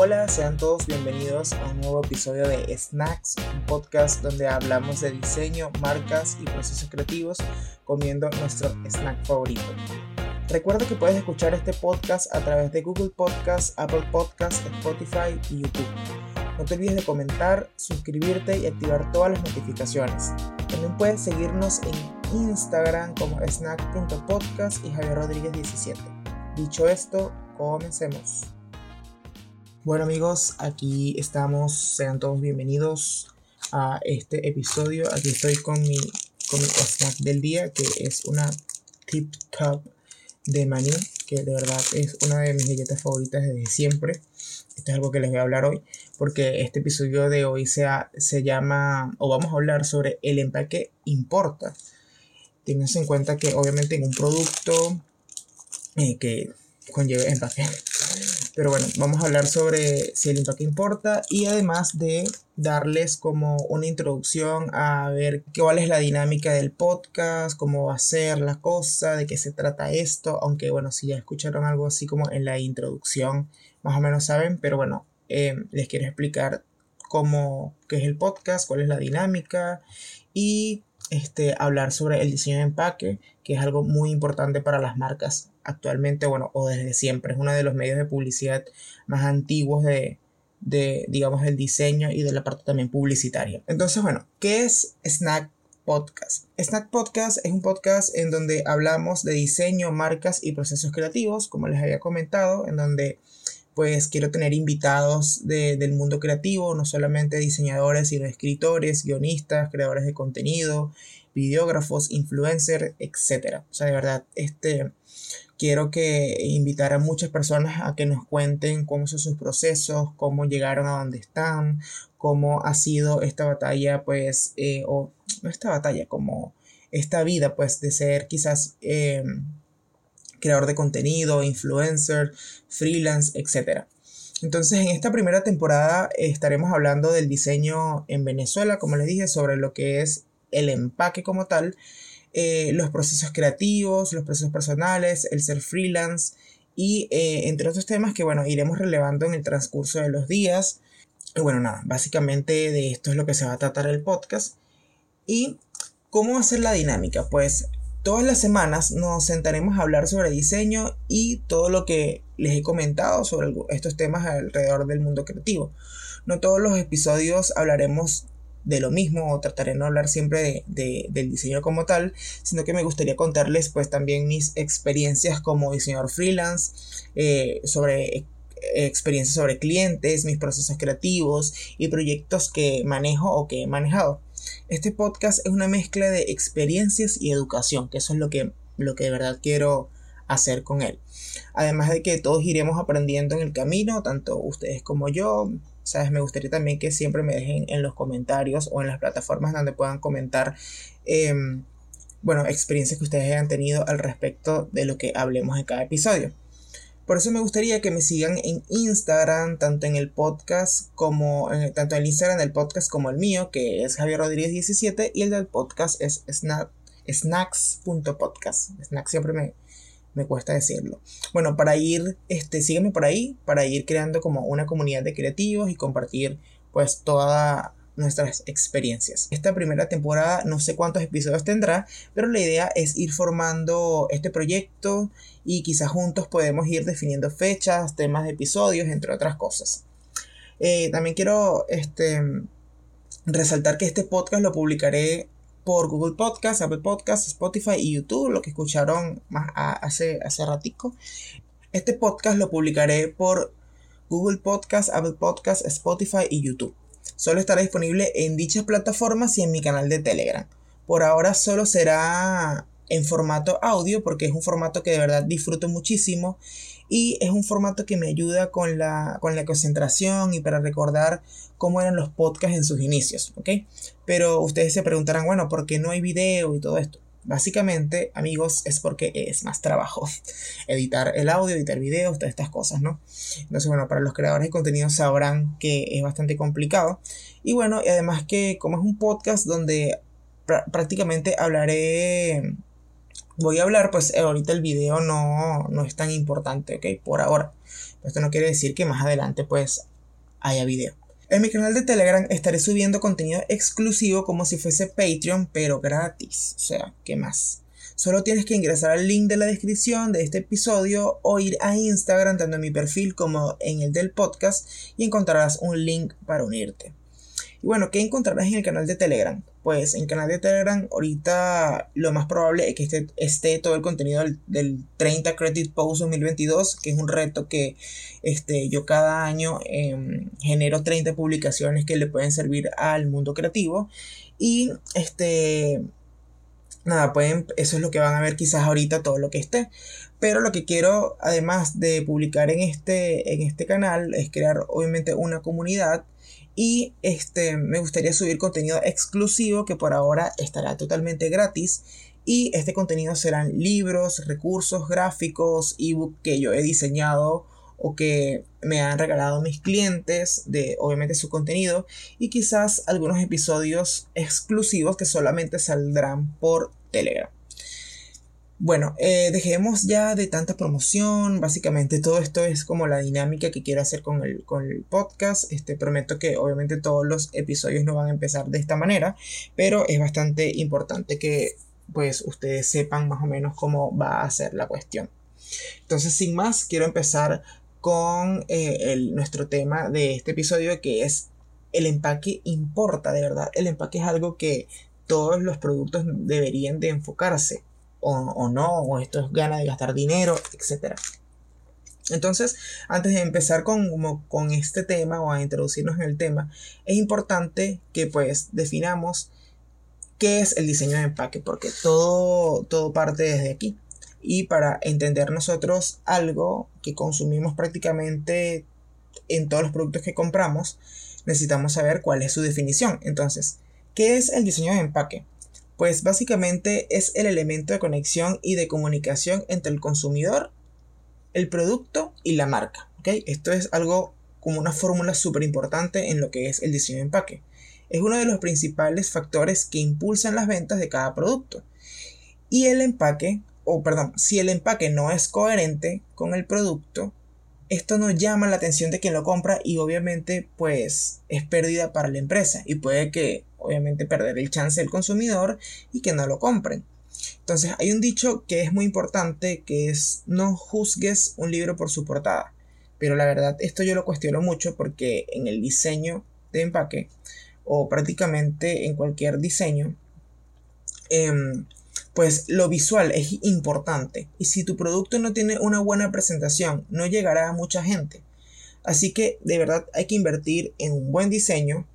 Hola, sean todos bienvenidos a un nuevo episodio de Snacks, un podcast donde hablamos de diseño, marcas y procesos creativos comiendo nuestro snack favorito. Recuerda que puedes escuchar este podcast a través de Google Podcasts, Apple Podcasts, Spotify y YouTube. No te olvides de comentar, suscribirte y activar todas las notificaciones. También puedes seguirnos en Instagram como snack.podcast y Javier Rodríguez 17. Dicho esto, comencemos. Bueno amigos, aquí estamos, sean todos bienvenidos a este episodio. Aquí estoy con mi, con mi snack del día, que es una Tip Top de maní, que de verdad es una de mis galletas favoritas desde siempre. Esto es algo que les voy a hablar hoy, porque este episodio de hoy se, se llama, o vamos a hablar sobre el empaque importa. Tienes en cuenta que obviamente en un producto eh, que conlleve empaque pero bueno, vamos a hablar sobre si el empaque importa y además de darles como una introducción a ver cuál es la dinámica del podcast, cómo va a ser la cosa, de qué se trata esto, aunque bueno, si ya escucharon algo así como en la introducción, más o menos saben, pero bueno, eh, les quiero explicar cómo, qué es el podcast, cuál es la dinámica y este, hablar sobre el diseño de empaque, que es algo muy importante para las marcas actualmente, bueno, o desde siempre. Es uno de los medios de publicidad más antiguos de, de digamos, el diseño y de la parte también publicitaria. Entonces, bueno, ¿qué es Snack Podcast? Snack Podcast es un podcast en donde hablamos de diseño, marcas y procesos creativos, como les había comentado, en donde pues quiero tener invitados del mundo creativo, no solamente diseñadores, sino escritores, guionistas, creadores de contenido, videógrafos, influencers, etc. O sea, de verdad, este, quiero que invitar a muchas personas a que nos cuenten cómo son sus procesos, cómo llegaron a donde están, cómo ha sido esta batalla, pues, eh, o no esta batalla, como esta vida, pues, de ser quizás... Eh, creador de contenido, influencer, freelance, etc. Entonces, en esta primera temporada estaremos hablando del diseño en Venezuela, como les dije, sobre lo que es el empaque como tal, eh, los procesos creativos, los procesos personales, el ser freelance y eh, entre otros temas que, bueno, iremos relevando en el transcurso de los días. Y bueno, nada, básicamente de esto es lo que se va a tratar el podcast. ¿Y cómo hacer la dinámica? Pues Todas las semanas nos sentaremos a hablar sobre diseño y todo lo que les he comentado sobre estos temas alrededor del mundo creativo. No todos los episodios hablaremos de lo mismo o trataré de no hablar siempre de, del diseño como tal, sino que me gustaría contarles pues también mis experiencias como diseñador freelance, eh, sobre experiencias sobre clientes, mis procesos creativos y proyectos que manejo o que he manejado. Este podcast es una mezcla de experiencias y educación, que eso es lo que, lo que de verdad quiero hacer con él. Además de que todos iremos aprendiendo en el camino, tanto ustedes como yo. Sabes, me gustaría también que siempre me dejen en los comentarios o en las plataformas donde puedan comentar, em, bueno, experiencias que ustedes hayan tenido al respecto de lo que hablemos en cada episodio. Por eso me gustaría que me sigan en Instagram, tanto en el podcast como en, tanto en el Instagram del podcast como el mío, que es Javier Rodríguez 17, y el del podcast es snacks.podcast. Snacks siempre me, me cuesta decirlo. Bueno, para ir, este, sígueme por ahí, para ir creando como una comunidad de creativos y compartir pues toda nuestras experiencias. Esta primera temporada no sé cuántos episodios tendrá, pero la idea es ir formando este proyecto y quizás juntos podemos ir definiendo fechas, temas de episodios, entre otras cosas. Eh, también quiero este, resaltar que este podcast lo publicaré por Google Podcast, Apple Podcast, Spotify y YouTube, lo que escucharon más hace, hace ratico. Este podcast lo publicaré por Google Podcast, Apple Podcast, Spotify y YouTube. Solo estará disponible en dichas plataformas y en mi canal de Telegram. Por ahora solo será en formato audio porque es un formato que de verdad disfruto muchísimo y es un formato que me ayuda con la, con la concentración y para recordar cómo eran los podcasts en sus inicios. Pero ustedes se preguntarán, bueno, ¿por qué no hay video y todo esto? Básicamente, amigos, es porque es más trabajo editar el audio, editar videos, todas estas cosas, ¿no? Entonces, bueno, para los creadores de contenido sabrán que es bastante complicado. Y bueno, y además que como es un podcast donde prácticamente hablaré voy a hablar, pues ahorita el video no, no es tan importante, ¿ok? Por ahora. Esto no quiere decir que más adelante pues haya video. En mi canal de Telegram estaré subiendo contenido exclusivo como si fuese Patreon, pero gratis. O sea, ¿qué más? Solo tienes que ingresar al link de la descripción de este episodio o ir a Instagram tanto en mi perfil como en el del podcast y encontrarás un link para unirte. Y bueno, ¿qué encontrarás en el canal de Telegram? Pues en el canal de Telegram ahorita lo más probable es que esté, esté todo el contenido del, 30 Credit Post 2022, que es un reto que este, yo cada año em, genero 30 publicaciones que le pueden servir al mundo creativo. Y este, nada, pueden, eso es lo que van a ver quizás ahorita todo lo que esté. Pero lo que quiero, además de publicar en este, en este canal, es crear obviamente una comunidad y este, me gustaría subir contenido exclusivo que por ahora estará totalmente gratis. Y este contenido serán libros, recursos gráficos, ebook que yo he diseñado o que me han regalado mis clientes de obviamente su contenido y quizás algunos episodios exclusivos que solamente saldrán por Telegram. Bueno, eh, dejemos ya de tanta promoción. Básicamente todo esto es como la dinámica que quiero hacer con el, con el podcast. Este, prometo que obviamente todos los episodios no van a empezar de esta manera, pero es bastante importante que pues ustedes sepan más o menos cómo va a ser la cuestión. Entonces, sin más, quiero empezar con eh, el, nuestro tema de este episodio que es el empaque importa, de verdad. El empaque es algo que todos los productos deberían de enfocarse o, no, o esto es gana de gastar dinero, etc. Entonces, antes de empezar con, con este tema o a introducirnos en el tema, es importante que pues definamos qué es el diseño de empaque, porque todo, todo parte desde aquí. Y para entender nosotros algo que consumimos prácticamente en todos los productos que compramos, necesitamos saber cuál es su definición. Entonces, ¿qué es el diseño de empaque? Pues básicamente es el elemento de conexión y de comunicación entre el consumidor, el producto y la marca. Esto es algo como una fórmula súper importante en lo que es el diseño de empaque. Es uno de los principales factores que impulsan las ventas de cada producto. Y el empaque, o perdón, si el empaque no es coherente con el producto, esto no llama la atención de quien lo compra y obviamente pues es pérdida para la empresa y puede que obviamente perder el chance del consumidor y que no lo compren. Entonces hay un dicho que es muy importante que es no juzgues un libro por su portada. Pero la verdad esto yo lo cuestiono mucho porque en el diseño de empaque o prácticamente en cualquier diseño em, pues lo visual es importante y si tu producto no tiene una buena presentación no llegará a mucha gente. Así que de verdad hay que invertir en un buen diseño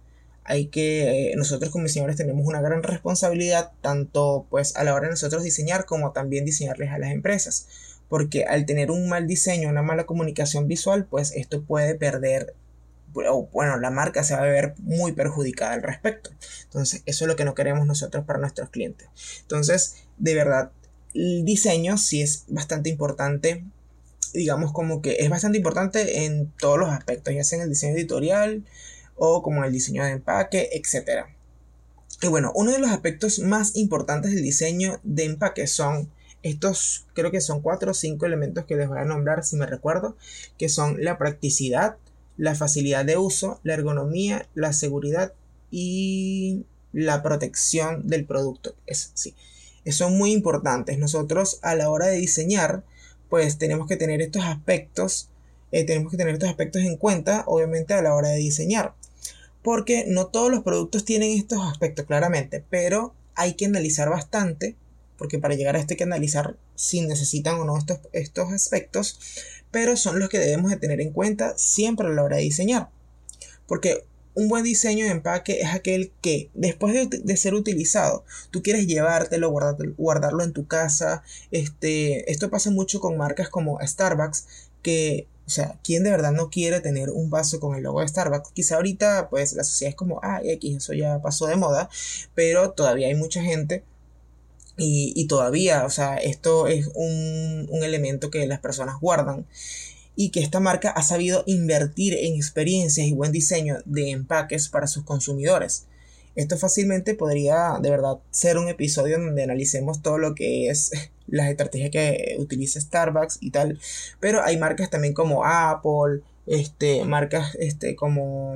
hay que, eh, nosotros como diseñadores tenemos una gran responsabilidad, tanto pues a la hora de nosotros diseñar como también diseñarles a las empresas. Porque al tener un mal diseño, una mala comunicación visual, pues esto puede perder, o bueno, la marca se va a ver muy perjudicada al respecto. Entonces, eso es lo que no queremos nosotros para nuestros clientes. Entonces, de verdad, el diseño sí es bastante importante digamos como que es bastante importante en todos los aspectos, ya sea en el diseño editorial, o como el diseño de empaque, etc. Y bueno, uno de los aspectos más importantes del diseño de empaque son estos, creo que son cuatro o cinco elementos que les voy a nombrar si me recuerdo, que son la practicidad, la facilidad de uso, la ergonomía, la seguridad y la protección del producto. Es, sí, son muy importantes. Nosotros a la hora de diseñar, pues tenemos que tener estos aspectos, eh, tenemos que tener estos aspectos en cuenta, obviamente a la hora de diseñar porque no todos los productos tienen estos aspectos claramente, pero hay que analizar bastante, porque para llegar a esto hay que analizar si necesitan o no estos, estos aspectos, pero son los que debemos de tener en cuenta siempre a la hora de diseñar. Porque un buen diseño de empaque es aquel que después de, ser utilizado, tú quieres llevártelo, guardarlo, en tu casa. Este, esto pasa mucho con marcas como Starbucks, que o sea, ¿quién de verdad no quiere tener un vaso con el logo de Starbucks? Quizá ahorita, pues, la sociedad es como, ah, eso ya pasó de moda, pero todavía hay mucha gente y, todavía, o sea, esto es un, un elemento que las personas guardan y que esta marca ha sabido invertir en experiencias y buen diseño de empaques para sus consumidores. Esto fácilmente podría de verdad ser un episodio donde analicemos todo lo que es las estrategias que utiliza Starbucks y tal. Pero hay marcas también como Apple, este, marcas este, como,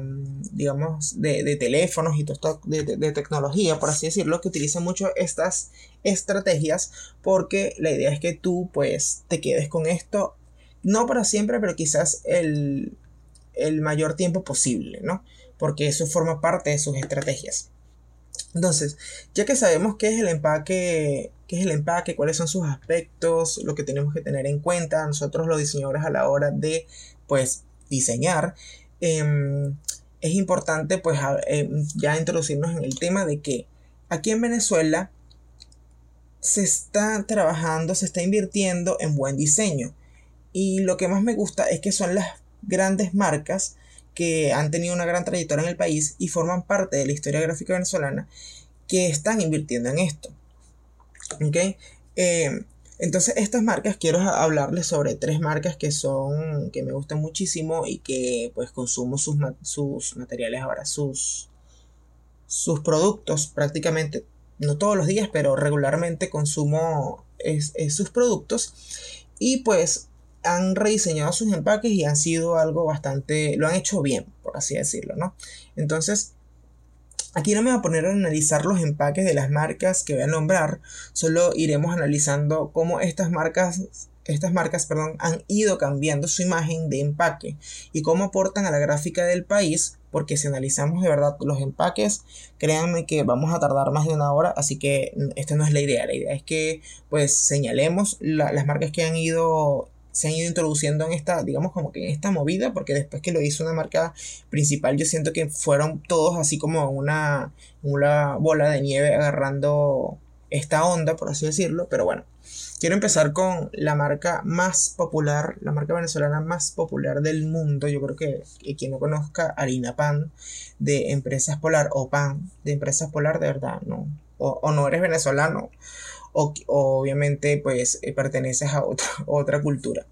digamos, de, teléfonos y todo esto de, de, tecnología, por así decirlo, que utilizan mucho estas estrategias porque la idea es que tú pues te quedes con esto, no para siempre, pero quizás el, el mayor tiempo posible, ¿no? Porque eso forma parte de sus estrategias. Entonces, ya que sabemos qué es el empaque, qué es el empaque, cuáles son sus aspectos, lo que tenemos que tener en cuenta nosotros los diseñadores a la hora de, pues, diseñar, em, es importante, pues, em, ya introducirnos en el tema de que aquí en Venezuela se está trabajando, se está invirtiendo en buen diseño. Y lo que más me gusta es que son las grandes marcas que han tenido una gran trayectoria en el país y forman parte de la historia gráfica venezolana que están invirtiendo en esto. Eh, entonces estas marcas, quiero hablarles sobre tres marcas que son, que me gustan muchísimo y que pues consumo sus, sus materiales ahora, sus, sus productos prácticamente, no todos los días, pero regularmente consumo sus productos. Y pues han rediseñado sus empaques y han sido algo bastante, lo han hecho bien, por así decirlo, ¿no? Entonces, aquí no me voy a poner a analizar los empaques de las marcas que voy a nombrar, solo iremos analizando cómo estas marcas estas marcas perdón, han ido cambiando su imagen de empaque y cómo aportan a la gráfica del país, porque si analizamos de verdad los empaques, créanme que vamos a tardar más de una hora, así que esta no es la idea, la idea es que pues señalemos las marcas que han ido se han ido introduciendo en esta, digamos como que en esta movida, porque después que lo hizo una marca principal, yo siento que fueron todos así como una, una bola de nieve agarrando esta onda, por así decirlo, pero bueno. Quiero empezar con la marca más popular, la marca venezolana más popular del mundo. Yo creo que, quien no conozca Harina Pan de Empresas Polar o Pan de Empresas Polar, de verdad, no. O, o no eres venezolano o, obviamente pues eh, perteneces a otra, cultura.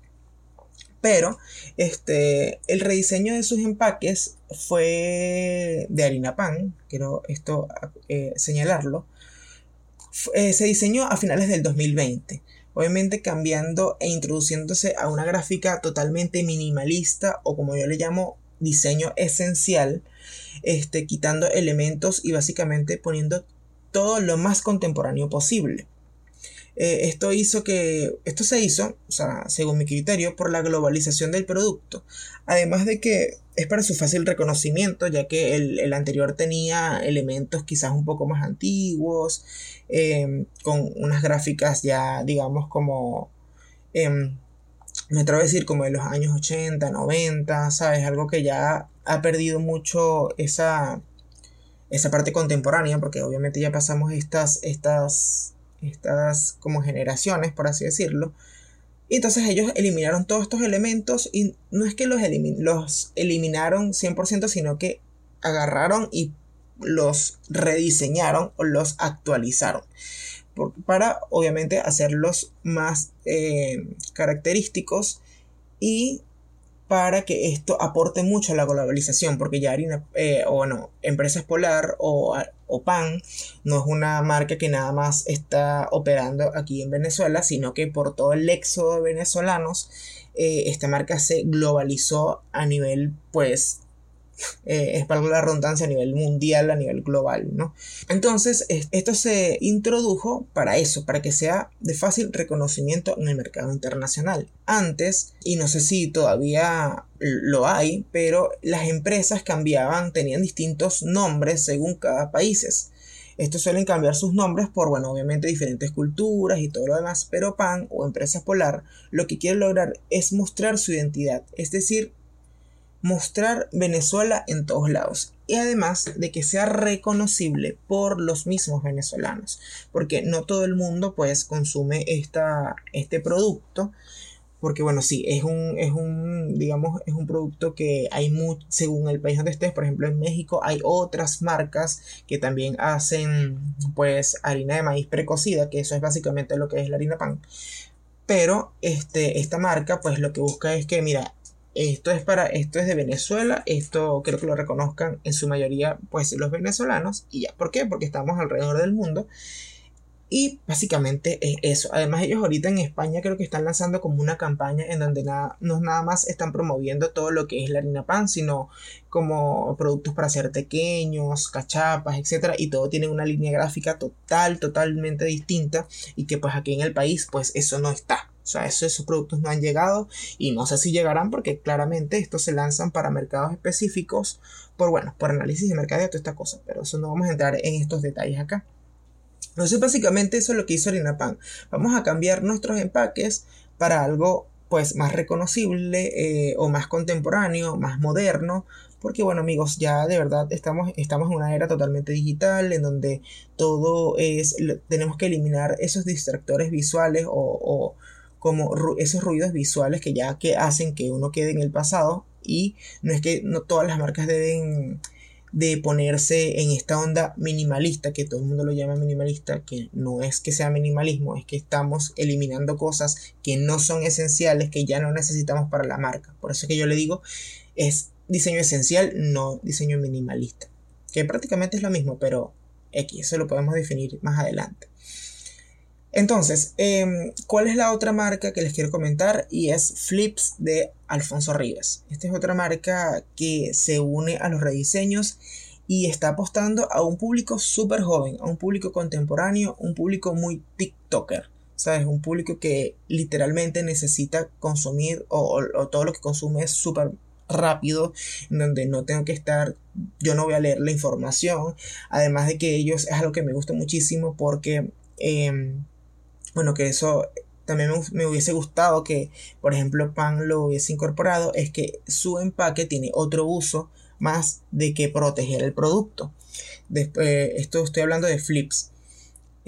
Pero este, el rediseño de sus empaques fue de harina pan, quiero esto eh, señalarlo. Eh, se diseñó a finales del 2020, obviamente cambiando e introduciéndose a una gráfica totalmente minimalista o como yo le llamo diseño esencial, este, quitando elementos y básicamente poniendo todo lo más contemporáneo posible. Eh, esto hizo que, esto se hizo, o sea, según mi criterio, por la globalización del producto. Además de que es para su fácil reconocimiento, ya que el, anterior tenía elementos quizás un poco más antiguos, em, con unas gráficas ya, digamos, como, em, me atrevo a decir, como de los años 80, 90, ¿sabes? Algo que ya ha perdido mucho esa, esa parte contemporánea, porque obviamente ya pasamos estas, estas estas como generaciones, por así decirlo. Y entonces ellos eliminaron todos estos elementos y no es que los, los eliminaron 100%, sino que agarraron y los rediseñaron o los actualizaron. para obviamente hacerlos más eh, característicos y para que esto aporte mucho a la globalización, porque ya harina, eh, o bueno, Empresas Polar o, o, PAN no es una marca que nada más está operando aquí en Venezuela, sino que por todo el éxodo de venezolanos, eh, esta marca se globalizó a nivel, pues, eh, es para la redundancia a nivel mundial, a nivel global, ¿no? Entonces, esto se introdujo para eso, para que sea de fácil reconocimiento en el mercado internacional. Antes, y no sé si todavía lo hay, pero las empresas cambiaban, tenían distintos nombres según cada país. Estos suelen cambiar sus nombres por, bueno, obviamente diferentes culturas y todo lo demás, pero PAN o Empresa Polar lo que quiere lograr es mostrar su identidad, es decir, mostrar Venezuela en todos lados. Y además de que sea reconocible por los mismos venezolanos. Porque no todo el mundo pues consume esta, este producto. Porque bueno sí es un es un digamos es un producto que hay mucho según el país donde estés por ejemplo en México hay otras marcas que también hacen pues harina de maíz precocida que eso es básicamente lo que es la harina pan. Pero este, esta marca pues lo que busca es que mira esto es para, esto es de Venezuela, esto creo que lo reconozcan en su mayoría pues los venezolanos y ya, ¿por qué? Porque estamos alrededor del mundo Y básicamente es eso. Además ellos ahorita en España creo que están lanzando como una campaña en donde nada, no nada más están promoviendo todo lo que es la harina pan, sino como productos para hacer pequeños, cachapas, etc. Y todo tiene una línea gráfica total, totalmente distinta y que pues aquí en el país pues eso no está. O sea, esos productos no han llegado y no sé si llegarán porque claramente estos se lanzan para mercados específicos por, bueno, por análisis de mercado y toda esta cosa. Pero eso no vamos a entrar en estos detalles acá. Entonces, básicamente eso es lo que hizo Harina Pan. Vamos a cambiar nuestros empaques para algo pues más reconocible eh, o más contemporáneo, más moderno, porque bueno amigos, ya de verdad estamos, estamos en una era totalmente digital en donde todo es, tenemos que eliminar esos distractores visuales o, como esos ruidos visuales que ya que hacen que uno quede en el pasado y no es que no todas las marcas deben de ponerse en esta onda minimalista, que todo el mundo lo llama minimalista, que no es que sea minimalismo, es que estamos eliminando cosas que no son esenciales, que ya no necesitamos para la marca. Por eso es que yo le digo, es diseño esencial, no diseño minimalista. Que prácticamente es lo mismo, pero X, eso lo podemos definir más adelante. Entonces, em, ¿cuál es la otra marca que les quiero comentar? Y es Flips de Alfonso Rivas. Esta es otra marca que se une a los rediseños y está apostando a un público súper joven, a un público contemporáneo, un público muy TikToker. ¿Sabes? Un público que literalmente necesita consumir o, todo lo que consume es súper rápido, en donde no tengo que estar, yo no voy a leer la información, además de que ellos es algo que me gusta muchísimo porque em, bueno, que eso también me, hubiese gustado que, por ejemplo, Pan lo hubiese incorporado, es que su empaque tiene otro uso más de que proteger el producto. Después, esto estoy hablando de flips.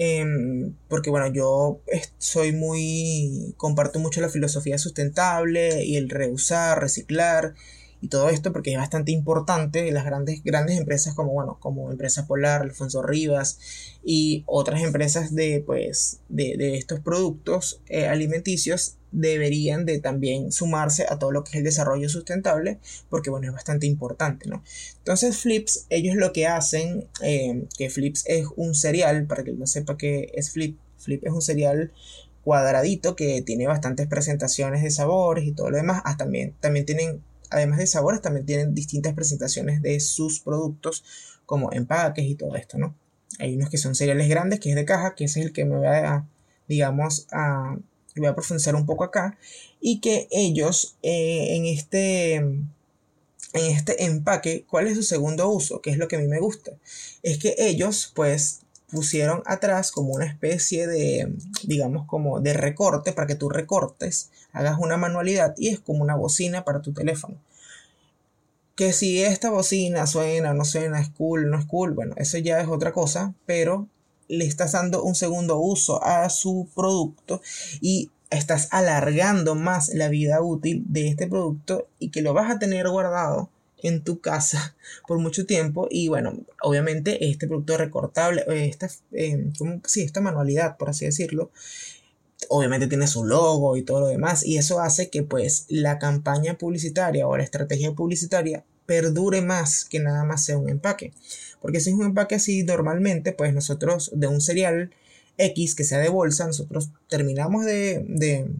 Em, porque bueno, yo soy muy, comparto mucho la filosofía sustentable y el reusar, reciclar y todo esto porque es bastante importante las grandes, grandes empresas como, bueno, como Empresa Polar, Alfonso Rivas y otras empresas de, pues, de, estos productos eh, alimenticios deberían de también sumarse a todo lo que es el desarrollo sustentable porque bueno es bastante importante no entonces Flips ellos lo que hacen eh, que Flips es un cereal para que no sepa que es Flip Flip es un cereal cuadradito que tiene bastantes presentaciones de sabores y todo lo demás ah, también, también tienen además de sabores, también tienen distintas presentaciones de sus productos, como empaques y todo esto, ¿no? Hay unos que son cereales grandes, que es de caja, que ese es el que me voy a, digamos, a, voy a profundizar un poco acá, y que ellos eh, en este en este empaque, ¿cuál es su segundo uso? Que es lo que a mí me gusta. Es que ellos, pues, pusieron atrás como una especie de, digamos, como de recorte para que tú recortes, hagas una manualidad y es como una bocina para tu teléfono. Que si esta bocina suena, no suena, es cool, no es cool, bueno, eso ya es otra cosa, pero le estás dando un segundo uso a su producto y estás alargando más la vida útil de este producto y que lo vas a tener guardado en tu casa por mucho tiempo y bueno, obviamente este producto recortable, esta, eh, sí, esta manualidad, por así decirlo, obviamente tiene su logo y todo lo demás y eso hace que pues la campaña publicitaria o la estrategia publicitaria perdure más que nada más sea un empaque. Porque si es un empaque así, normalmente pues nosotros de un cereal X que sea de bolsa, nosotros terminamos de, de,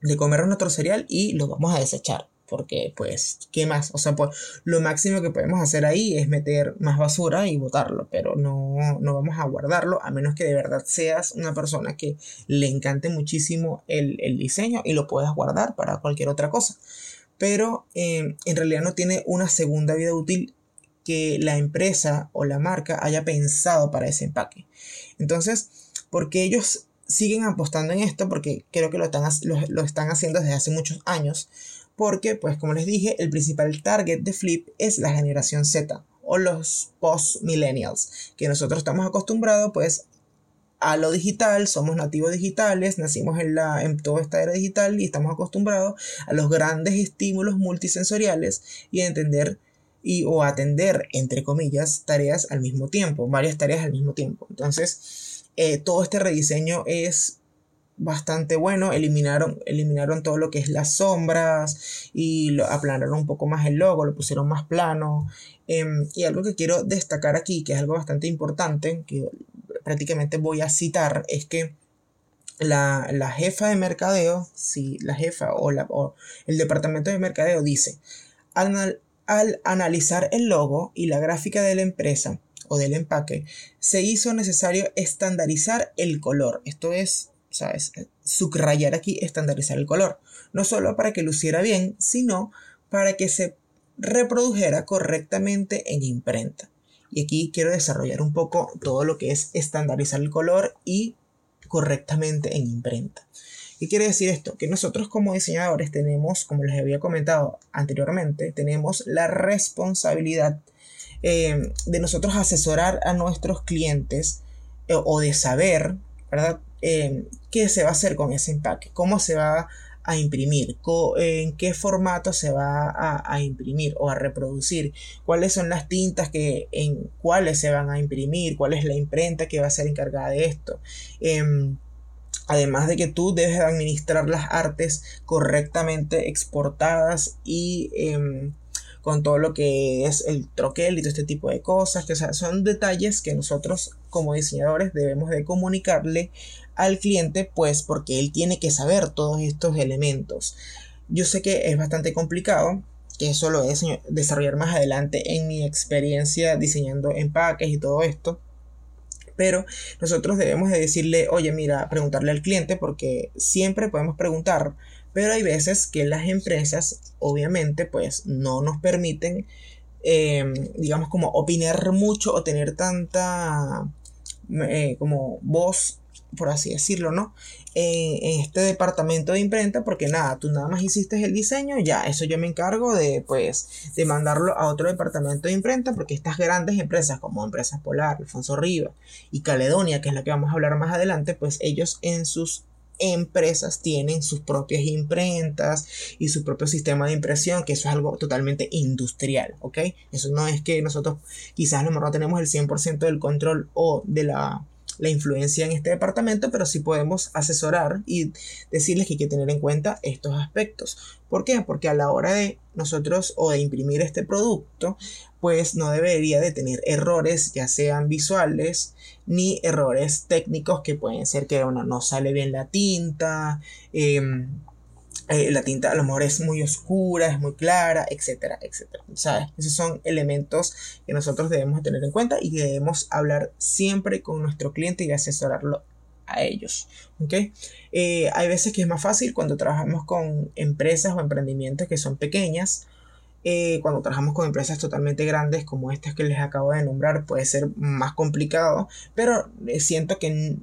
de comer nuestro cereal y lo vamos a desechar porque pues, ¿qué más? O sea, pues lo máximo que podemos hacer ahí es meter más basura y botarlo, pero no, no vamos a guardarlo a menos que de verdad seas una persona que le encante muchísimo el, diseño y lo puedas guardar para cualquier otra cosa. Pero eh, en realidad no tiene una segunda vida útil que la empresa o la marca haya pensado para ese empaque. Entonces, porque ellos siguen apostando en esto, porque creo que lo están, lo están haciendo desde hace muchos años, porque, pues como les dije, el principal target de Flip es la generación Z o los post-millennials, que nosotros estamos acostumbrados pues a lo digital, somos nativos digitales, nacimos en, la, en toda esta era digital y estamos acostumbrados a los grandes estímulos multisensoriales y a entender y o atender, entre comillas, tareas al mismo tiempo, varias tareas al mismo tiempo. Entonces, eh, todo este rediseño es bastante bueno. Eliminaron, eliminaron todo lo que es las sombras y lo, aplanaron un poco más el logo, lo pusieron más plano. Em, y algo que quiero destacar aquí, que es algo bastante importante, que prácticamente voy a citar es que la, jefa de mercadeo, si la jefa o, la, el departamento de mercadeo dice, al, al analizar el logo y la gráfica de la empresa o del empaque, se hizo necesario estandarizar el color. Esto es, ¿sabes? Subrayar aquí, estandarizar el color. No solo para que luciera bien, sino para que se reprodujera correctamente en imprenta. Y aquí quiero desarrollar un poco todo lo que es estandarizar el color y correctamente en imprenta. ¿Qué quiere decir esto? Que nosotros como diseñadores tenemos, como les había comentado anteriormente, tenemos la responsabilidad eh, de nosotros asesorar a nuestros clientes eh, o de saber, ¿verdad? Eh, qué se va a hacer con ese empaque, cómo se va a imprimir, en qué formato se va a, imprimir o a reproducir, cuáles son las tintas que en cuáles se van a imprimir, cuál es la imprenta que va a ser encargada de esto. Em, además de que tú debes administrar las artes correctamente exportadas y em, con todo lo que es el troquel y todo este tipo de cosas, que son detalles que nosotros como diseñadores debemos de comunicarle al cliente, pues porque él tiene que saber todos estos elementos. Yo sé que es bastante complicado, que eso lo voy a desarrollar más adelante en mi experiencia diseñando empaques y todo esto. Pero nosotros debemos de decirle, oye, mira, preguntarle al cliente porque siempre podemos preguntar, pero hay veces que las empresas obviamente pues no nos permiten, em, digamos, como opinar mucho o tener tanta eh, como voz por así decirlo, ¿no? En, este departamento de imprenta, porque nada, tú nada más hiciste el diseño, ya, eso yo me encargo de, pues, de mandarlo a otro departamento de imprenta, porque estas grandes empresas como Empresas Polar, Alfonso Riva y Caledonia, que es la que vamos a hablar más adelante, pues ellos en sus empresas tienen sus propias imprentas y su propio sistema de impresión, que eso es algo totalmente industrial, ¿ok? Eso no es que nosotros quizás a lo mejor no tenemos el 100% del control o de la la influencia en este departamento, pero sí podemos asesorar y decirles que hay que tener en cuenta estos aspectos. ¿Por qué? Porque a la hora de nosotros o de imprimir este producto, pues no debería de tener errores, ya sean visuales, ni errores técnicos que pueden ser que uno no sale bien la tinta, em, eh, la tinta a lo mejor es muy oscura, es muy clara, etcétera, etcétera. ¿Sabes? Esos son elementos que nosotros debemos tener en cuenta y debemos hablar siempre con nuestro cliente y asesorarlo a ellos. Eh, hay veces que es más fácil cuando trabajamos con empresas o emprendimientos que son pequeñas. Eh, cuando trabajamos con empresas totalmente grandes como estas que les acabo de nombrar puede ser más complicado, pero siento que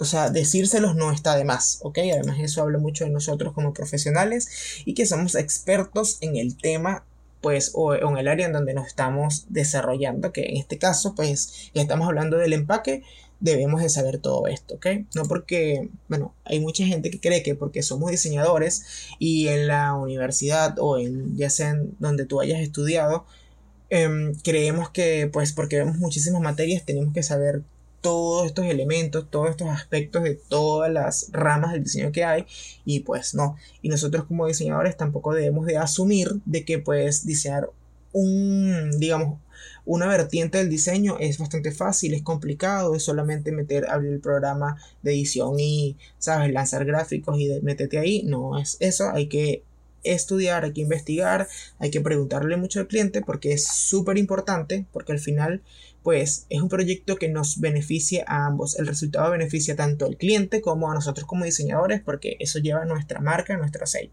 o sea, decírselos no está de más, ¿ok? Además eso habla mucho de nosotros como profesionales y que somos expertos en el tema, pues, o, en el área en donde nos estamos desarrollando, que en este caso, pues, ya estamos hablando del empaque, debemos de saber todo esto, ¿ok? No porque, bueno, hay mucha gente que cree que porque somos diseñadores y en la universidad o en, ya sea en donde tú hayas estudiado, em, creemos que, pues, porque vemos muchísimas materias, tenemos que saber todos estos elementos, todos estos aspectos de todas las ramas del diseño que hay y pues no. Y nosotros como diseñadores tampoco debemos de asumir de que pues diseñar un, digamos, una vertiente del diseño es bastante fácil, es complicado, es solamente meter, abrir el programa de edición y, sabes, lanzar gráficos y meterte ahí. No es eso, hay que estudiar, hay que investigar, hay que preguntarle mucho al cliente porque es súper importante, porque al final pues es un proyecto que nos beneficia a ambos. El resultado beneficia tanto al cliente como a nosotros como diseñadores porque eso lleva nuestra marca, nuestro sello.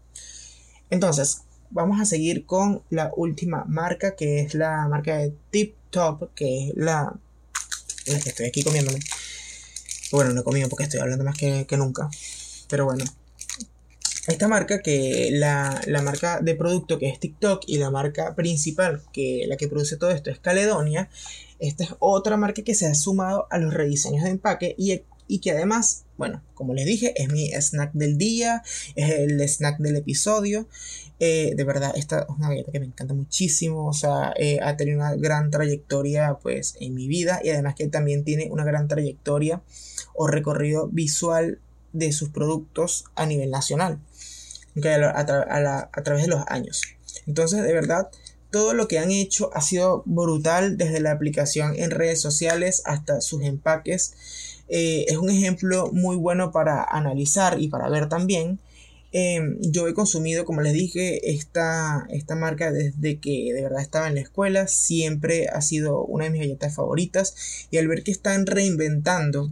Entonces, vamos a seguir con la última marca que es la marca de Tip Top, que es la, la que estoy aquí comiéndome. Bueno, no he comido porque estoy hablando más que, que nunca. Pero bueno, esta marca que la, la, marca de producto que es TikTok y la marca principal que la que produce todo esto es Caledonia esta es otra marca que se ha sumado a los rediseños de empaque y, y que además, bueno, como les dije, es mi snack del día, es el snack del episodio. Eh, de verdad, esta es una galleta que me encanta muchísimo, o sea, eh, ha tenido una gran trayectoria pues en mi vida y además que también tiene una gran trayectoria o recorrido visual de sus productos a nivel nacional, a, a través de los años. Entonces, de verdad, todo lo que han hecho ha sido brutal desde la aplicación en redes sociales hasta sus empaques. Eh, es un ejemplo muy bueno para analizar y para ver también. Em, yo he consumido, como les dije, esta, esta marca desde que de verdad estaba en la escuela. Siempre ha sido una de mis galletas favoritas. Y al ver que están reinventando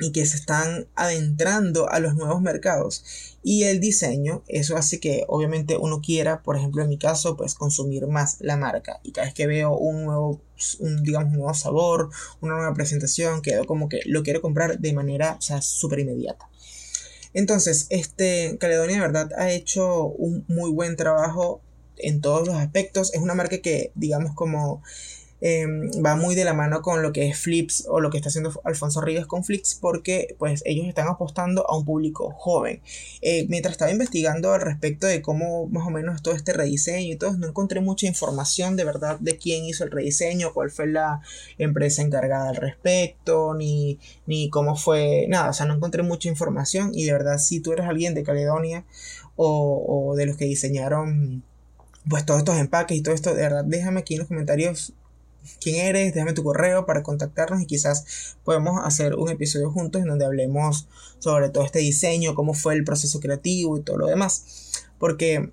y que se están adentrando a los nuevos mercados y el diseño, eso hace que obviamente uno quiera, por ejemplo en mi caso, pues consumir más la marca y cada vez que veo un nuevo, un, digamos, un nuevo sabor, una nueva presentación, quedo como que lo quiero comprar de manera, o sea, súper inmediata. Entonces, este Caledonia de verdad ha hecho un muy buen trabajo en todos los aspectos. Es una marca que, digamos, como Em, va muy de la mano con lo que es Flips o lo que está haciendo Alfonso Reyes con Flips porque pues ellos están apostando a un público joven. Eh, mientras estaba investigando al respecto de cómo más o menos todo este rediseño y todo, no encontré mucha información de verdad de quién hizo el rediseño, cuál fue la empresa encargada al respecto, ni, ni cómo fue, nada, o sea, no encontré mucha información y de verdad si tú eres alguien de Caledonia o, o de los que diseñaron pues todos estos empaques y todo esto, de verdad déjame aquí en los comentarios quién eres, déjame tu correo para contactarnos y quizás podemos hacer un episodio juntos en donde hablemos sobre todo este diseño, cómo fue el proceso creativo y todo lo demás. Porque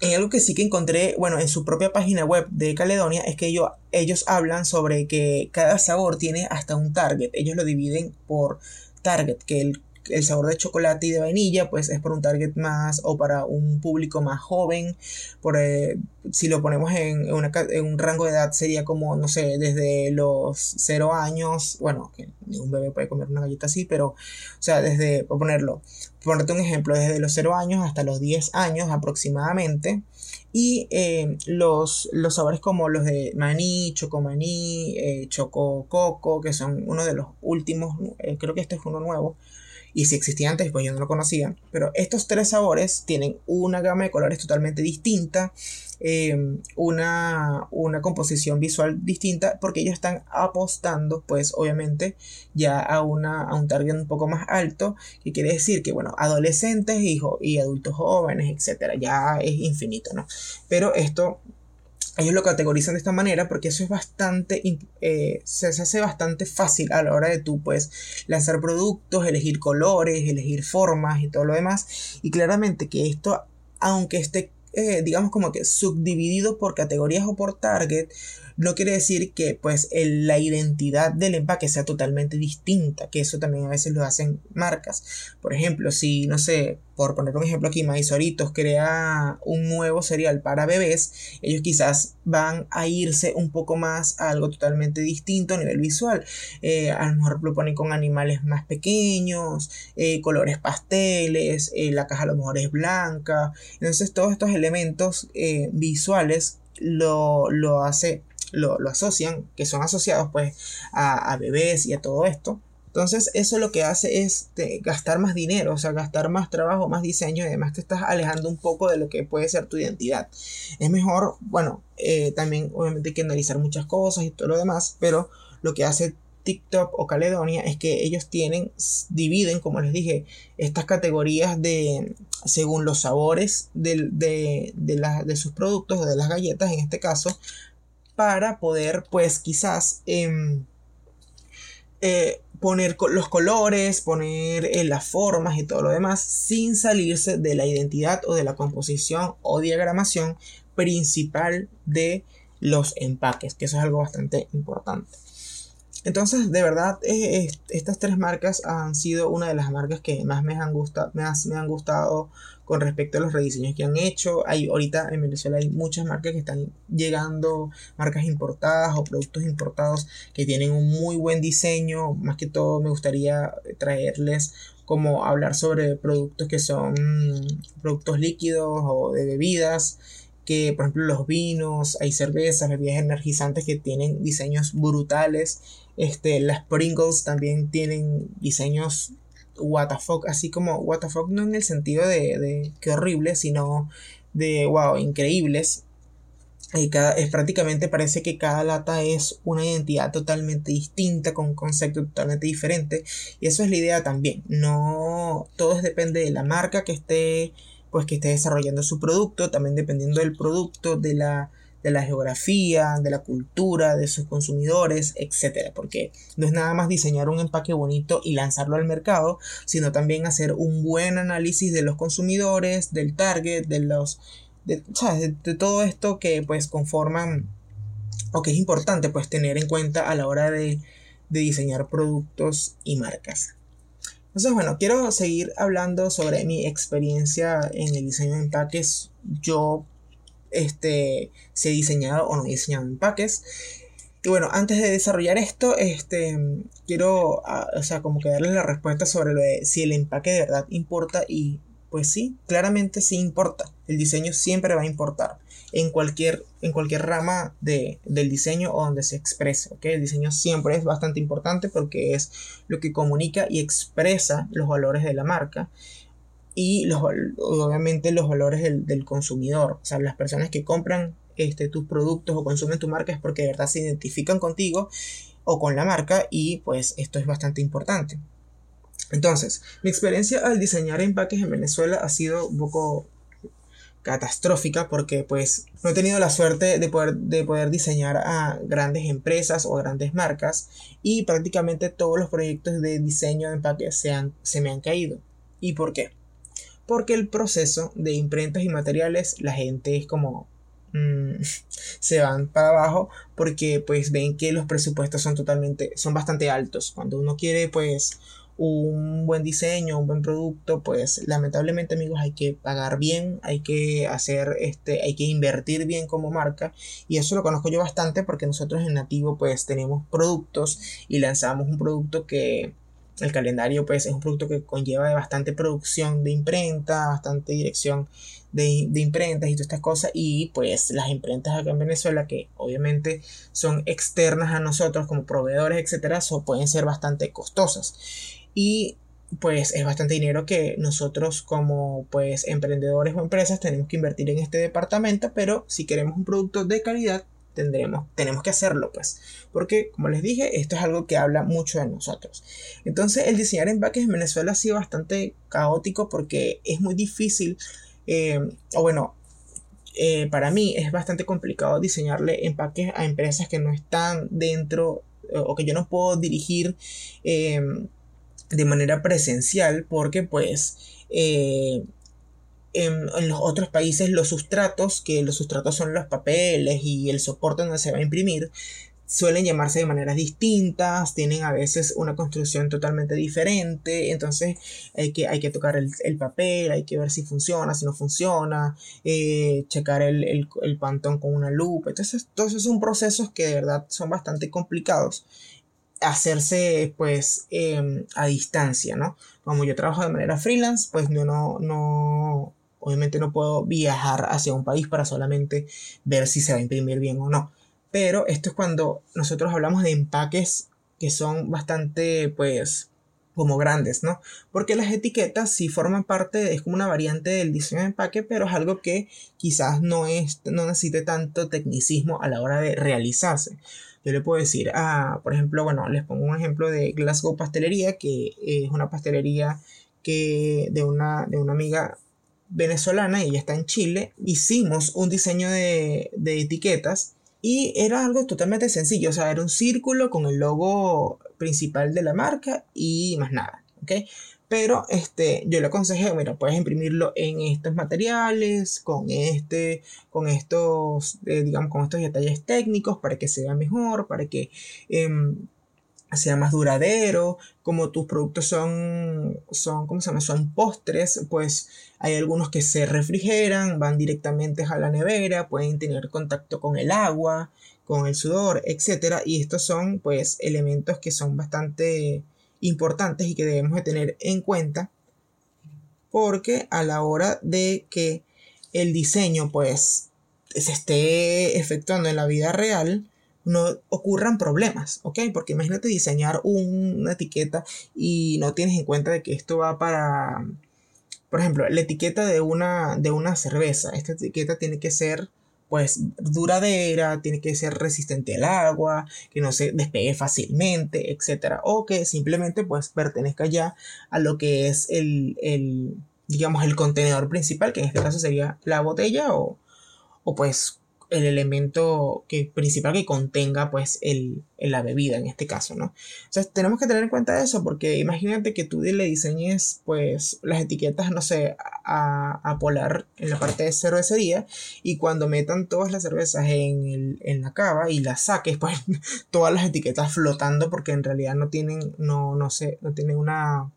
en algo que sí que encontré, bueno, en su propia página web de Caledonia, es que ellos, ellos hablan sobre que cada sabor tiene hasta un target. Ellos lo dividen por target, que el el sabor de chocolate y de vainilla, pues es por un target más o para un público más joven. Por, eh, si lo ponemos en, un rango de edad sería como, no sé, desde los 0 años, bueno, que ningún bebé puede comer una galleta así, pero, o sea, desde, por ponerlo, ponerte un ejemplo, desde los 0 años hasta los 10 años aproximadamente. Y eh, los, los sabores como los de maní, chocomaní, eh, choco coco, que son uno de los últimos, creo que este es uno nuevo, y si existía antes, pues yo no lo conocía. Pero estos tres sabores tienen una gama de colores totalmente distinta, em, una, una composición visual distinta, porque ellos están apostando, pues obviamente, ya a, una, a un target un poco más alto, que quiere decir que, bueno, adolescentes hijo, y adultos jóvenes, etcétera, ya es infinito, ¿no? Pero esto ellos lo categorizan de esta manera porque eso es bastante, eh, se, hace bastante fácil a la hora de tú, pues, lanzar productos, elegir colores, elegir formas y todo lo demás. Y claramente que esto, aunque esté, eh, digamos, como que subdividido por categorías o por target, no quiere decir que pues la identidad del empaque sea totalmente distinta, que eso también a veces lo hacen marcas. Por ejemplo, si, no sé, por poner un ejemplo aquí, Maizoritos crea un nuevo cereal para bebés, ellos quizás van a irse un poco más a algo totalmente distinto a nivel visual. Eh, a lo mejor lo ponen con animales más pequeños, eh, colores pasteles, eh, la caja a lo mejor es blanca. Entonces todos estos elementos visuales lo, lo hace lo, asocian, que son asociados pues a, bebés y a todo esto. Entonces eso lo que hace es gastar más dinero, o sea, gastar más trabajo, más diseño y además te estás alejando un poco de lo que puede ser tu identidad. Es mejor, bueno, eh, también obviamente hay que analizar muchas cosas y todo lo demás, pero lo que hace TikTok o Caledonia es que ellos tienen, dividen, como les dije, estas categorías de, según los sabores de, de, de sus productos o de las galletas en este caso, para poder pues quizás em, eh, poner los colores, poner eh, las formas y todo lo demás sin salirse de la identidad o de la composición o diagramación principal de los empaques, que eso es algo bastante importante. Entonces, de verdad, eh, estas tres marcas han sido una de las marcas que más me han, gustado, me, me han gustado con respecto a los rediseños que han hecho. Hay, ahorita en Venezuela hay muchas marcas que están llegando, marcas importadas o productos importados que tienen un muy buen diseño. Más que todo me gustaría traerles como hablar sobre productos que son productos líquidos o de bebidas que por ejemplo los vinos, hay cervezas, bebidas energizantes que tienen diseños brutales. Este, las Pringles también tienen diseños WTF, así como WTF no en el sentido de, de que horrible, sino de wow, increíbles. Cada, es prácticamente parece que cada lata es una identidad totalmente distinta, con un concepto totalmente diferente. Y eso es la idea también. No todo depende de la marca que esté pues que esté desarrollando su producto, también dependiendo del producto, de la, de la geografía, de la cultura, de sus consumidores, etcétera, porque no es nada más diseñar un empaque bonito y lanzarlo al mercado, sino también hacer un buen análisis de los consumidores, del target, de los de, de todo esto que pues conforman o que es importante pues tener en cuenta a la hora de, de diseñar productos y marcas. Entonces, bueno, quiero seguir hablando sobre mi experiencia en el diseño de empaques. Yo, este, si he diseñado o no he diseñado empaques. Y bueno, antes de desarrollar esto, este, quiero, ah, o sea, como que darles la respuesta sobre si el empaque de verdad importa y pues sí, claramente sí importa. El diseño siempre va a importar en cualquier, en cualquier rama de, del diseño o donde se exprese. ¿okay? El diseño siempre es bastante importante porque es lo que comunica y expresa los valores de la marca y los, obviamente los valores del, del consumidor. O sea, las personas que compran este, tus productos o consumen tu marca es porque de verdad se identifican contigo o con la marca y pues esto es bastante importante. Entonces, mi experiencia al diseñar empaques en Venezuela ha sido un poco catastrófica porque pues no he tenido la suerte de poder, de poder diseñar a grandes empresas o grandes marcas y prácticamente todos los proyectos de diseño de empaques se, se me han caído. ¿Y por qué? Porque el proceso de imprentas y materiales la gente es como mm, se van para abajo porque pues ven que los presupuestos son totalmente son bastante altos. Cuando uno quiere pues un buen diseño, un buen producto, pues lamentablemente amigos hay que pagar bien, hay que hacer este, hay que invertir bien como marca. Y eso lo conozco yo bastante porque nosotros en Nativo pues tenemos productos y lanzamos un producto que el calendario pues es un producto que conlleva bastante producción de imprenta, bastante dirección de, imprentas y todas estas cosas. Y pues las imprentas acá en Venezuela que obviamente son externas a nosotros como proveedores etcétera pueden ser bastante costosas. Y pues es bastante dinero que nosotros como pues emprendedores o empresas tenemos que invertir en este departamento, pero si queremos un producto de calidad tendremos, tenemos que hacerlo pues, porque como les dije, esto es algo que habla mucho de nosotros. Entonces el diseñar empaques en Venezuela ha sido bastante caótico porque es muy difícil, eh, o bueno, eh, para mí es bastante complicado diseñarle empaques a empresas que no están dentro o que yo no puedo dirigir. Eh, de manera presencial porque pues eh, en, los otros países los sustratos, que los sustratos son los papeles y el soporte donde se va a imprimir, suelen llamarse de maneras distintas, tienen a veces una construcción totalmente diferente, entonces hay que, hay que tocar el, papel, hay que ver si funciona, si no funciona, eh, checar el, el, el, pantón con una lupa, entonces todos esos son procesos que de verdad son bastante complicados hacerse pues em, a distancia, ¿no? Como yo trabajo de manera freelance, pues no, no, obviamente no puedo viajar hacia un país para solamente ver si se va a imprimir bien o no. Pero esto es cuando nosotros hablamos de empaques que son bastante pues como grandes, ¿no? Porque las etiquetas sí forman parte, es como una variante del diseño de empaque, pero es algo que quizás no, es, no necesite tanto tecnicismo a la hora de realizarse. Yo le puedo decir, ah, por ejemplo, bueno, les pongo un ejemplo de Glasgow Pastelería, que es una pastelería que de una, de una amiga venezolana, ella está en Chile, hicimos un diseño de, de etiquetas y era algo totalmente sencillo, o sea, era un círculo con el logo principal de la marca y más nada, ¿ok? Pero este, yo le aconsejé, mira, puedes imprimirlo en estos materiales, con este, con estos, eh, digamos, con estos detalles técnicos para que se vea mejor, para que em, sea más duradero. Como tus productos son, son, ¿cómo se llama? Son postres, pues hay algunos que se refrigeran, van directamente a la nevera, pueden tener contacto con el agua, con el sudor, etc. Y estos son, pues, elementos que son bastante importantes y que debemos de tener en cuenta porque a la hora de que el diseño pues se esté efectuando en la vida real no ocurran problemas, ¿ok? Porque imagínate diseñar una etiqueta y no tienes en cuenta de que esto va para, por ejemplo, la etiqueta de una, de una cerveza. Esta etiqueta tiene que ser pues duradera, tiene que ser resistente al agua, que no se despegue fácilmente, etc. O que simplemente pues pertenezca ya a lo que es el, el, digamos, el contenedor principal, que en este caso sería la botella o, o pues el elemento que, principal que contenga pues el, la bebida en este caso, ¿no? Entonces tenemos que tener en cuenta eso porque imagínate que tú le diseñes pues las etiquetas, no sé, a, a Polar en la parte de cervecería y cuando metan todas las cervezas en, el, en la cava y las saques pues todas las etiquetas flotando porque en realidad no tienen, no, no sé, no tienen una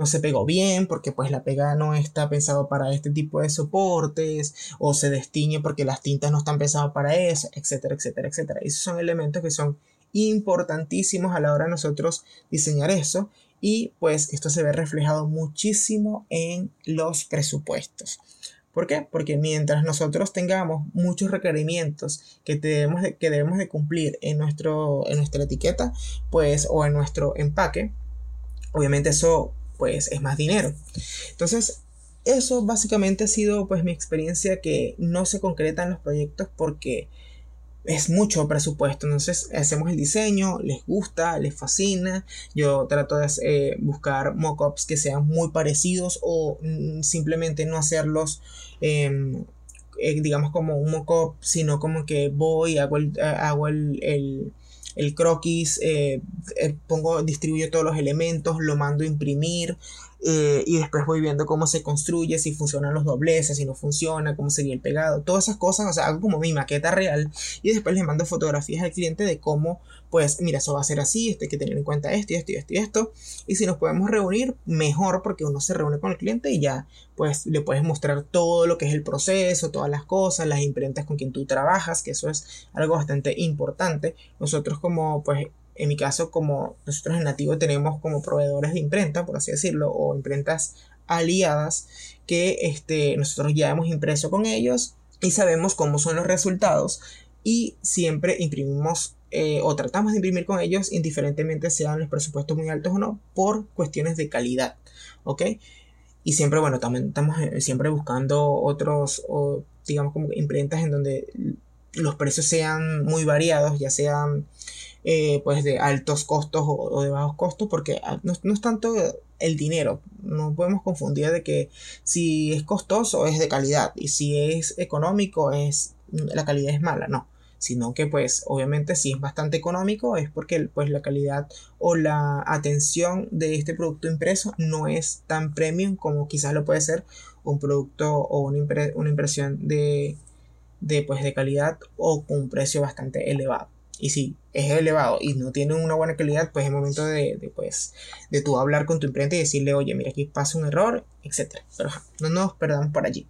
no se pegó bien porque pues la pega no está pensado para este tipo de soportes o se destiñe porque las tintas no están pensadas para eso, etcétera, etcétera, etcétera. Esos son elementos que son importantísimos a la hora de nosotros diseñar eso y pues esto se ve reflejado muchísimo en los presupuestos. ¿Por qué? Porque mientras nosotros tengamos muchos requerimientos que debemos de, que debemos de cumplir en, nuestro, en nuestra etiqueta, pues, o en nuestro empaque, obviamente eso pues es más dinero. Entonces, eso básicamente ha sido pues mi experiencia que no se concreta en los proyectos porque es mucho presupuesto. Entonces hacemos el diseño, les gusta, les fascina. Yo trato de eh, buscar mockups que sean muy parecidos o mm, simplemente no hacerlos. Em, eh, digamos como un mockup, sino como que voy, hago el, hago el el croquis, eh, eh, pongo, distribuyo todos los elementos, lo mando a imprimir, eh, y después voy viendo cómo se construye, si funcionan los dobleces, si no funciona, cómo sería el pegado, todas esas cosas, o sea, hago como mi maqueta real y después le mando fotografías al cliente de cómo, pues, mira, eso va a ser así, esto hay que tener en cuenta esto esto y esto y esto, y si nos podemos reunir, mejor porque uno se reúne con el cliente y ya, pues, le puedes mostrar todo lo que es el proceso, todas las cosas, las imprentas con quien tú trabajas, que eso es algo bastante importante. Nosotros como, pues, en mi caso, como nosotros en Nativo tenemos como proveedores de imprenta, por así decirlo, o imprentas aliadas, que este, nosotros ya hemos impreso con ellos y sabemos cómo son los resultados y siempre imprimimos eh, o tratamos de imprimir con ellos indiferentemente sean los presupuestos muy altos o no por cuestiones de calidad, ¿ok? Y siempre, bueno, también estamos eh, siempre buscando otros, digamos como imprentas en donde los precios sean muy variados, ya sean eh, pues de altos costos o, de bajos costos, porque ah, no, es tanto el dinero, no podemos confundir de que si es costoso es de calidad y si es económico es la calidad es mala, no, sino que pues obviamente si es bastante económico es porque pues la calidad o la atención de este producto impreso no es tan premium como quizás lo puede ser un producto o una, una impresión de, de, pues, de calidad o con un precio bastante elevado. Y si es elevado y no tiene una buena calidad, pues es momento de, pues, de tú hablar con tu imprenta y decirle, oye, mira, aquí pasa un error, etc. Pero no nos perdamos por allí.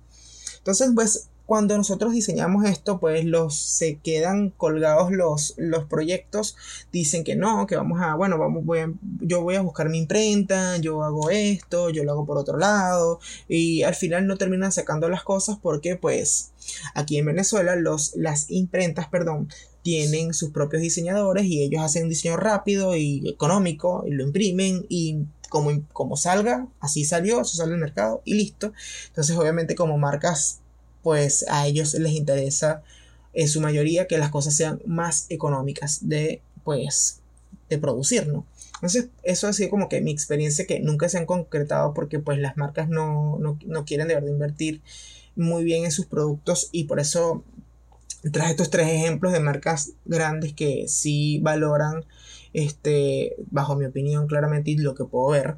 Entonces, pues, cuando nosotros diseñamos esto, pues los se quedan colgados los, los proyectos, dicen que no, que vamos a, bueno, vamos, voy yo voy a buscar mi imprenta, yo hago esto, yo lo hago por otro lado, y al final no terminan sacando las cosas porque pues aquí en Venezuela los, las imprentas, perdón, tienen sus propios diseñadores y ellos hacen un diseño rápido y económico y lo imprimen y como, como salga, así salió, eso sale al mercado y listo. Entonces obviamente como marcas, pues a ellos les interesa en su mayoría que las cosas sean más económicas de, pues, de producir, ¿no? Entonces, eso ha sido como que mi experiencia que nunca se han concretado porque pues las marcas no, no, no quieren de verdad invertir muy bien en sus productos y por eso traje estos tres ejemplos de marcas grandes que sí valoran, este, bajo mi opinión claramente y lo que puedo ver,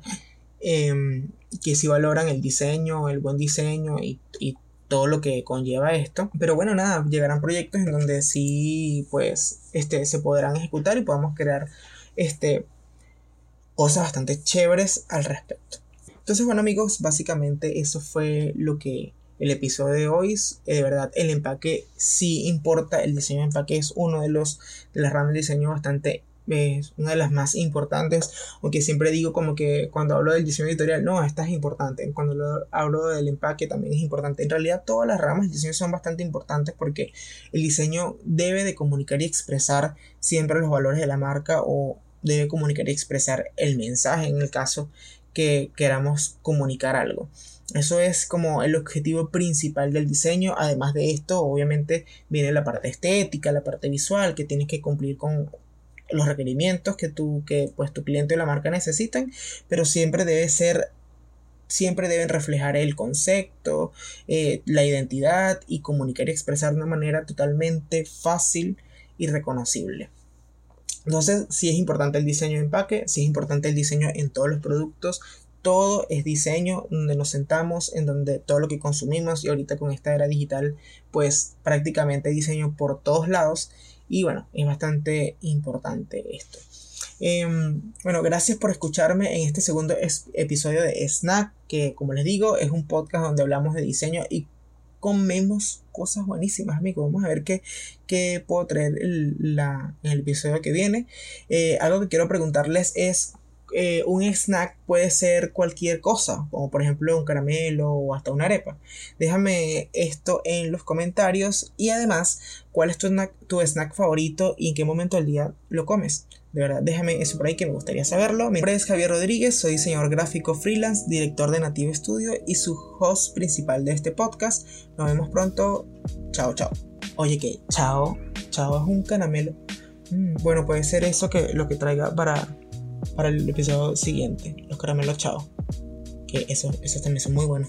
em, que sí valoran el diseño, el buen diseño y, y, todo lo que conlleva esto. Pero bueno, nada, llegarán proyectos en donde sí, pues, este, se podrán ejecutar y podamos crear, este, cosas bastante chéveres al respecto. Entonces, bueno amigos, básicamente eso fue lo que el episodio de hoy. Eh, de verdad, el empaque sí importa. El diseño de empaque es uno de los de las ramas de diseño bastante es una de las más importantes, aunque siempre digo como que cuando hablo del diseño editorial, no, esta es importante, cuando hablo del empaque también es importante, en realidad todas las ramas del diseño son bastante importantes porque el diseño debe de comunicar y expresar siempre los valores de la marca o debe comunicar y expresar el mensaje en el caso que queramos comunicar algo. Eso es como el objetivo principal del diseño. Además de esto, obviamente viene la parte estética, la parte visual, que tienes que cumplir con los requerimientos que tú, que pues tu cliente o la marca necesitan, pero siempre debe ser siempre deben reflejar el concepto, eh, la identidad y comunicar y expresar de una manera totalmente fácil y reconocible. Entonces, sí es importante el diseño de empaque, sí es importante el diseño en todos los productos, todo es diseño, donde nos sentamos, en donde todo lo que consumimos y ahorita con esta era digital, pues prácticamente diseño por todos lados y bueno, es bastante importante esto. Em, bueno, gracias por escucharme en este segundo episodio de Snack, que como les digo es un podcast donde hablamos de diseño y comemos cosas buenísimas, amigos. Vamos a ver qué, puedo traer en el episodio que viene. Eh, algo que quiero preguntarles es eh, un snack puede ser cualquier cosa, como por ejemplo un caramelo o hasta una arepa. Déjame esto en los comentarios y además, ¿cuál es tu snack, tu snack favorito y en qué momento del día lo comes? De verdad, déjame eso por ahí que me gustaría saberlo. Mi nombre es Javier Rodríguez, soy diseñador gráfico freelance, director de Native Studio y su host principal de este podcast. Nos vemos pronto. Chao, chao. Oye, que chao, chao es un caramelo. Mm, bueno, puede ser eso que lo que traiga para para el episodio siguiente, los caramelos chao. Que eso, esos también son muy buenos.